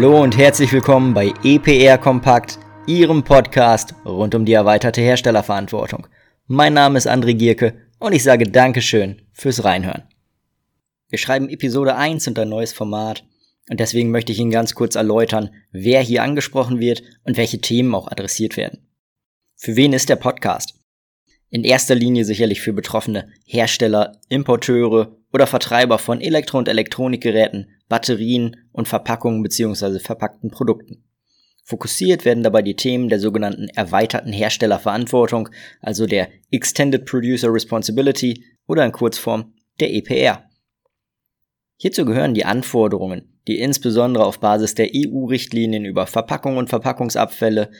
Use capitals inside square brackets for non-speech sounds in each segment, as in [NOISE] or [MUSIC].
Hallo und herzlich willkommen bei EPR Kompakt, Ihrem Podcast rund um die erweiterte Herstellerverantwortung. Mein Name ist André Gierke und ich sage Dankeschön fürs Reinhören. Wir schreiben Episode 1 und ein neues Format und deswegen möchte ich Ihnen ganz kurz erläutern, wer hier angesprochen wird und welche Themen auch adressiert werden. Für wen ist der Podcast? In erster Linie sicherlich für betroffene Hersteller, Importeure oder Vertreiber von Elektro- und Elektronikgeräten, Batterien und Verpackungen bzw. verpackten Produkten. Fokussiert werden dabei die Themen der sogenannten erweiterten Herstellerverantwortung, also der Extended Producer Responsibility oder in Kurzform der EPR. Hierzu gehören die Anforderungen, die insbesondere auf Basis der EU-Richtlinien über Verpackung und Verpackungsabfälle,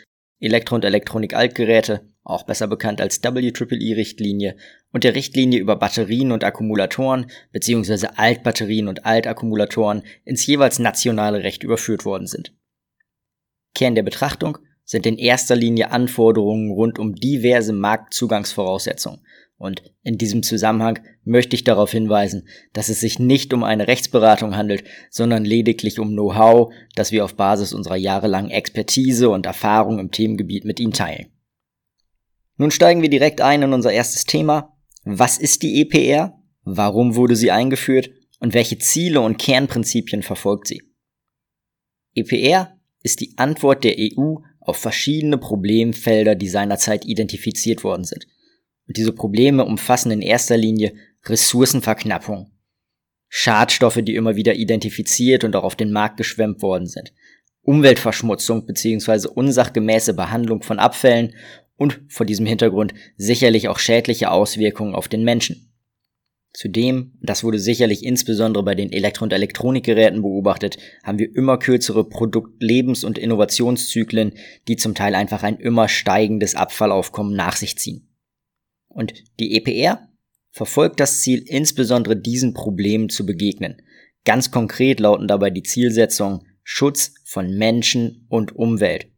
Elektro- und Elektronik-Altgeräte, auch besser bekannt als WEEE-Richtlinie, und der Richtlinie über Batterien und Akkumulatoren bzw. Altbatterien und Altakkumulatoren ins jeweils nationale Recht überführt worden sind. Kern der Betrachtung sind in erster Linie Anforderungen rund um diverse Marktzugangsvoraussetzungen, und in diesem Zusammenhang möchte ich darauf hinweisen, dass es sich nicht um eine Rechtsberatung handelt, sondern lediglich um Know-how, das wir auf Basis unserer jahrelangen Expertise und Erfahrung im Themengebiet mit Ihnen teilen. Nun steigen wir direkt ein in unser erstes Thema. Was ist die EPR? Warum wurde sie eingeführt? Und welche Ziele und Kernprinzipien verfolgt sie? EPR ist die Antwort der EU auf verschiedene Problemfelder, die seinerzeit identifiziert worden sind – und diese Probleme umfassen in erster Linie Ressourcenverknappung, Schadstoffe, die immer wieder identifiziert und auch auf den Markt geschwemmt worden sind, Umweltverschmutzung bzw. unsachgemäße Behandlung von Abfällen und vor diesem Hintergrund sicherlich auch schädliche Auswirkungen auf den Menschen. Zudem, das wurde sicherlich insbesondere bei den Elektro- und Elektronikgeräten beobachtet, haben wir immer kürzere Produktlebens- und Innovationszyklen, die zum Teil einfach ein immer steigendes Abfallaufkommen nach sich ziehen. Und die EPR verfolgt das Ziel, insbesondere diesen Problemen zu begegnen. Ganz konkret lauten dabei die Zielsetzungen Schutz von Menschen und Umwelt.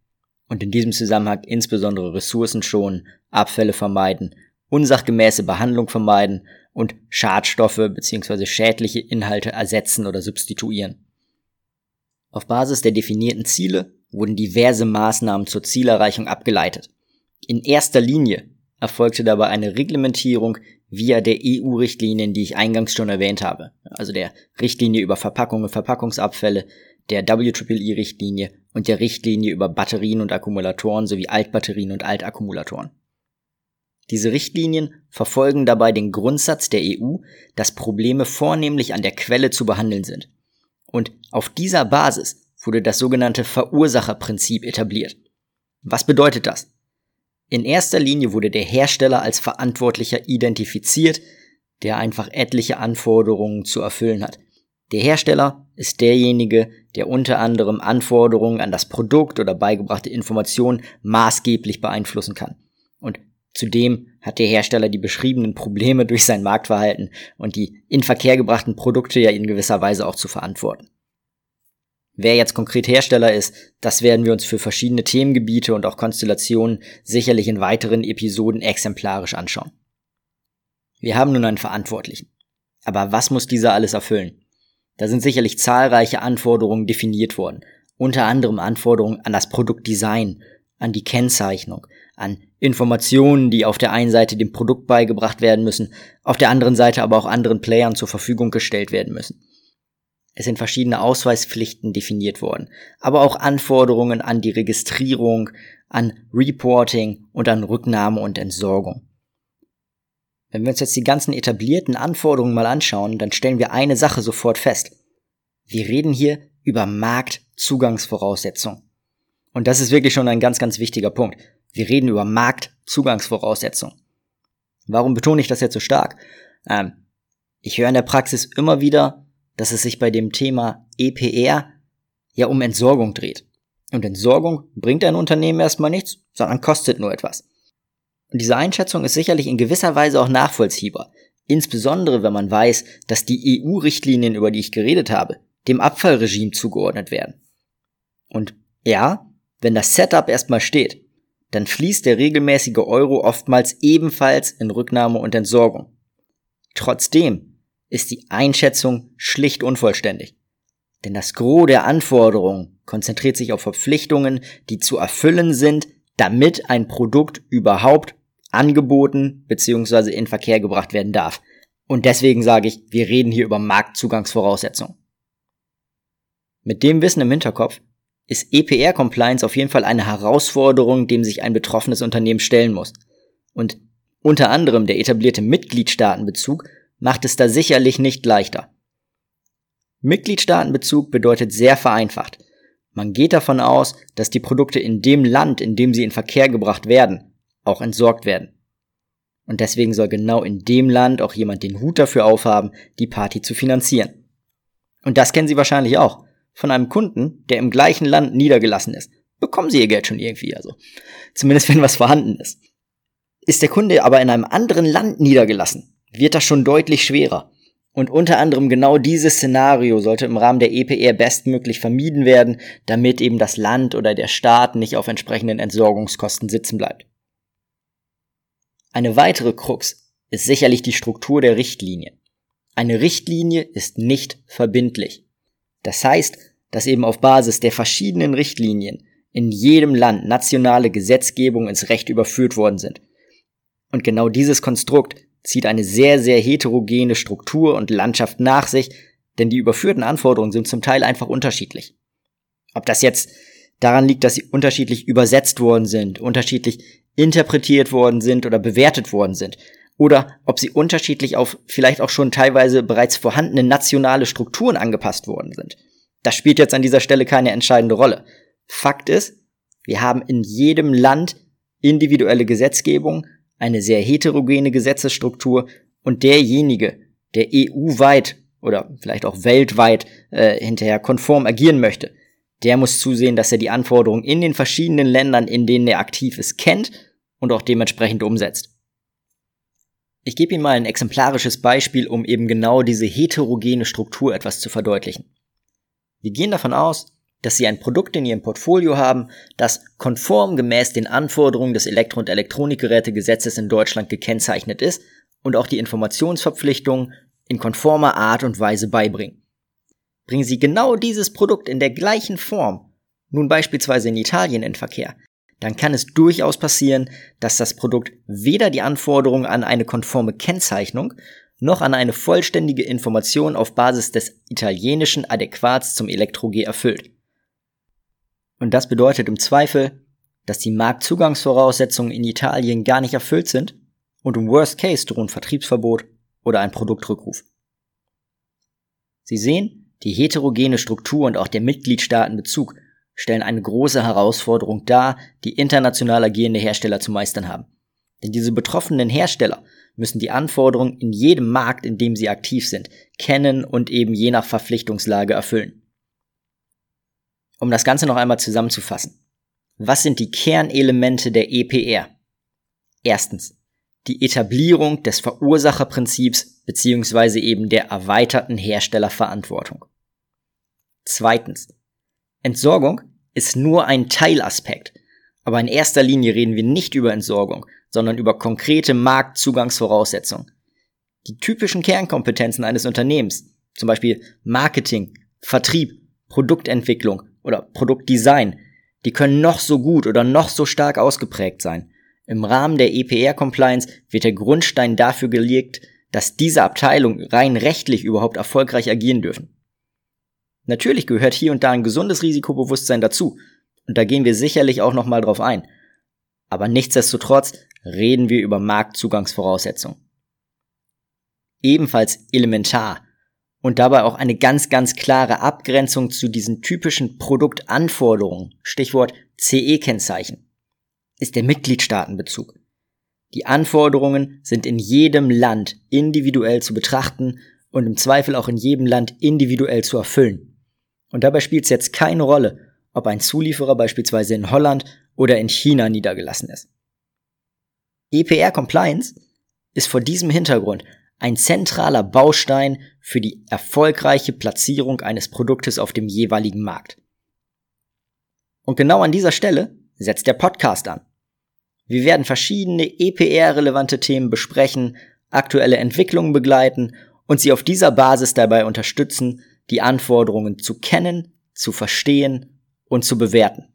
Und in diesem Zusammenhang insbesondere Ressourcen schonen, Abfälle vermeiden, unsachgemäße Behandlung vermeiden und Schadstoffe bzw. schädliche Inhalte ersetzen oder substituieren. Auf Basis der definierten Ziele wurden diverse Maßnahmen zur Zielerreichung abgeleitet. In erster Linie erfolgte dabei eine Reglementierung via der EU-Richtlinien, die ich eingangs schon erwähnt habe. Also der Richtlinie über Verpackungen und Verpackungsabfälle, der WEEE-Richtlinie und der Richtlinie über Batterien und Akkumulatoren sowie Altbatterien und Altakkumulatoren. Diese Richtlinien verfolgen dabei den Grundsatz der EU, dass Probleme vornehmlich an der Quelle zu behandeln sind. Und auf dieser Basis wurde das sogenannte Verursacherprinzip etabliert. Was bedeutet das? In erster Linie wurde der Hersteller als Verantwortlicher identifiziert, der einfach etliche Anforderungen zu erfüllen hat. Der Hersteller ist derjenige, der unter anderem Anforderungen an das Produkt oder beigebrachte Informationen maßgeblich beeinflussen kann. Und zudem hat der Hersteller die beschriebenen Probleme durch sein Marktverhalten und die in Verkehr gebrachten Produkte ja in gewisser Weise auch zu verantworten. Wer jetzt konkret Hersteller ist, das werden wir uns für verschiedene Themengebiete und auch Konstellationen sicherlich in weiteren Episoden exemplarisch anschauen. Wir haben nun einen Verantwortlichen. Aber was muss dieser alles erfüllen? Da sind sicherlich zahlreiche Anforderungen definiert worden. Unter anderem Anforderungen an das Produktdesign, an die Kennzeichnung, an Informationen, die auf der einen Seite dem Produkt beigebracht werden müssen, auf der anderen Seite aber auch anderen Playern zur Verfügung gestellt werden müssen. Es sind verschiedene Ausweispflichten definiert worden, aber auch Anforderungen an die Registrierung, an Reporting und an Rücknahme und Entsorgung. Wenn wir uns jetzt die ganzen etablierten Anforderungen mal anschauen, dann stellen wir eine Sache sofort fest. Wir reden hier über Marktzugangsvoraussetzungen. Und das ist wirklich schon ein ganz, ganz wichtiger Punkt. Wir reden über Marktzugangsvoraussetzungen. Warum betone ich das jetzt so stark? Ähm, ich höre in der Praxis immer wieder, dass es sich bei dem Thema EPR ja um Entsorgung dreht. Und Entsorgung bringt ein Unternehmen erstmal nichts, sondern kostet nur etwas. Und diese Einschätzung ist sicherlich in gewisser Weise auch nachvollziehbar. Insbesondere wenn man weiß, dass die EU-Richtlinien, über die ich geredet habe, dem Abfallregime zugeordnet werden. Und ja, wenn das Setup erstmal steht, dann fließt der regelmäßige Euro oftmals ebenfalls in Rücknahme und Entsorgung. Trotzdem ist die Einschätzung schlicht unvollständig. Denn das Gros der Anforderungen konzentriert sich auf Verpflichtungen, die zu erfüllen sind, damit ein Produkt überhaupt angeboten bzw. in Verkehr gebracht werden darf. Und deswegen sage ich, wir reden hier über Marktzugangsvoraussetzungen. Mit dem Wissen im Hinterkopf ist EPR-Compliance auf jeden Fall eine Herausforderung, dem sich ein betroffenes Unternehmen stellen muss. Und unter anderem der etablierte Mitgliedstaatenbezug macht es da sicherlich nicht leichter. Mitgliedstaatenbezug bedeutet sehr vereinfacht. Man geht davon aus, dass die Produkte in dem Land, in dem sie in Verkehr gebracht werden, auch entsorgt werden. Und deswegen soll genau in dem Land auch jemand den Hut dafür aufhaben, die Party zu finanzieren. Und das kennen Sie wahrscheinlich auch. Von einem Kunden, der im gleichen Land niedergelassen ist. Bekommen Sie Ihr Geld schon irgendwie, also. Zumindest [LAUGHS] wenn was vorhanden ist. Ist der Kunde aber in einem anderen Land niedergelassen, wird das schon deutlich schwerer. Und unter anderem genau dieses Szenario sollte im Rahmen der EPR bestmöglich vermieden werden, damit eben das Land oder der Staat nicht auf entsprechenden Entsorgungskosten sitzen bleibt. Eine weitere Krux ist sicherlich die Struktur der Richtlinie. Eine Richtlinie ist nicht verbindlich. Das heißt, dass eben auf Basis der verschiedenen Richtlinien in jedem Land nationale Gesetzgebung ins Recht überführt worden sind. Und genau dieses Konstrukt zieht eine sehr, sehr heterogene Struktur und Landschaft nach sich, denn die überführten Anforderungen sind zum Teil einfach unterschiedlich. Ob das jetzt daran liegt, dass sie unterschiedlich übersetzt worden sind, unterschiedlich interpretiert worden sind oder bewertet worden sind, oder ob sie unterschiedlich auf vielleicht auch schon teilweise bereits vorhandene nationale Strukturen angepasst worden sind. Das spielt jetzt an dieser Stelle keine entscheidende Rolle. Fakt ist, wir haben in jedem Land individuelle Gesetzgebung, eine sehr heterogene Gesetzesstruktur und derjenige, der EU-weit oder vielleicht auch weltweit äh, hinterher konform agieren möchte, der muss zusehen, dass er die Anforderungen in den verschiedenen Ländern, in denen er aktiv ist, kennt und auch dementsprechend umsetzt. Ich gebe Ihnen mal ein exemplarisches Beispiel, um eben genau diese heterogene Struktur etwas zu verdeutlichen. Wir gehen davon aus, dass Sie ein Produkt in Ihrem Portfolio haben, das konform gemäß den Anforderungen des Elektro- und Elektronikgerätegesetzes in Deutschland gekennzeichnet ist und auch die Informationsverpflichtungen in konformer Art und Weise beibringen. Bringen Sie genau dieses Produkt in der gleichen Form, nun beispielsweise in Italien in Verkehr, dann kann es durchaus passieren, dass das Produkt weder die Anforderungen an eine konforme Kennzeichnung noch an eine vollständige Information auf Basis des italienischen Adäquats zum Elektro-G erfüllt. Und das bedeutet im Zweifel, dass die Marktzugangsvoraussetzungen in Italien gar nicht erfüllt sind und im Worst Case drohen Vertriebsverbot oder ein Produktrückruf. Sie sehen, die heterogene Struktur und auch der Mitgliedstaatenbezug stellen eine große Herausforderung dar, die international agierende Hersteller zu meistern haben. Denn diese betroffenen Hersteller müssen die Anforderungen in jedem Markt, in dem sie aktiv sind, kennen und eben je nach Verpflichtungslage erfüllen. Um das Ganze noch einmal zusammenzufassen. Was sind die Kernelemente der EPR? Erstens, die Etablierung des Verursacherprinzips bzw. eben der erweiterten Herstellerverantwortung. Zweitens, Entsorgung ist nur ein Teilaspekt, aber in erster Linie reden wir nicht über Entsorgung, sondern über konkrete Marktzugangsvoraussetzungen. Die typischen Kernkompetenzen eines Unternehmens, zum Beispiel Marketing, Vertrieb, Produktentwicklung oder Produktdesign, die können noch so gut oder noch so stark ausgeprägt sein. Im Rahmen der EPR-Compliance wird der Grundstein dafür gelegt, dass diese Abteilungen rein rechtlich überhaupt erfolgreich agieren dürfen. Natürlich gehört hier und da ein gesundes Risikobewusstsein dazu, und da gehen wir sicherlich auch nochmal drauf ein. Aber nichtsdestotrotz reden wir über Marktzugangsvoraussetzungen. Ebenfalls elementar und dabei auch eine ganz, ganz klare Abgrenzung zu diesen typischen Produktanforderungen, Stichwort CE-Kennzeichen, ist der Mitgliedstaatenbezug. Die Anforderungen sind in jedem Land individuell zu betrachten und im Zweifel auch in jedem Land individuell zu erfüllen. Und dabei spielt es jetzt keine Rolle, ob ein Zulieferer beispielsweise in Holland oder in China niedergelassen ist. EPR Compliance ist vor diesem Hintergrund ein zentraler Baustein für die erfolgreiche Platzierung eines Produktes auf dem jeweiligen Markt. Und genau an dieser Stelle setzt der Podcast an. Wir werden verschiedene EPR-relevante Themen besprechen, aktuelle Entwicklungen begleiten und Sie auf dieser Basis dabei unterstützen, die Anforderungen zu kennen, zu verstehen und zu bewerten.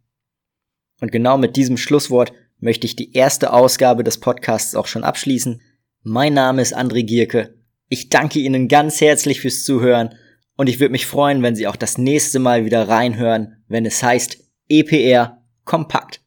Und genau mit diesem Schlusswort möchte ich die erste Ausgabe des Podcasts auch schon abschließen. Mein Name ist André Gierke. Ich danke Ihnen ganz herzlich fürs Zuhören und ich würde mich freuen, wenn Sie auch das nächste Mal wieder reinhören, wenn es heißt EPR Kompakt.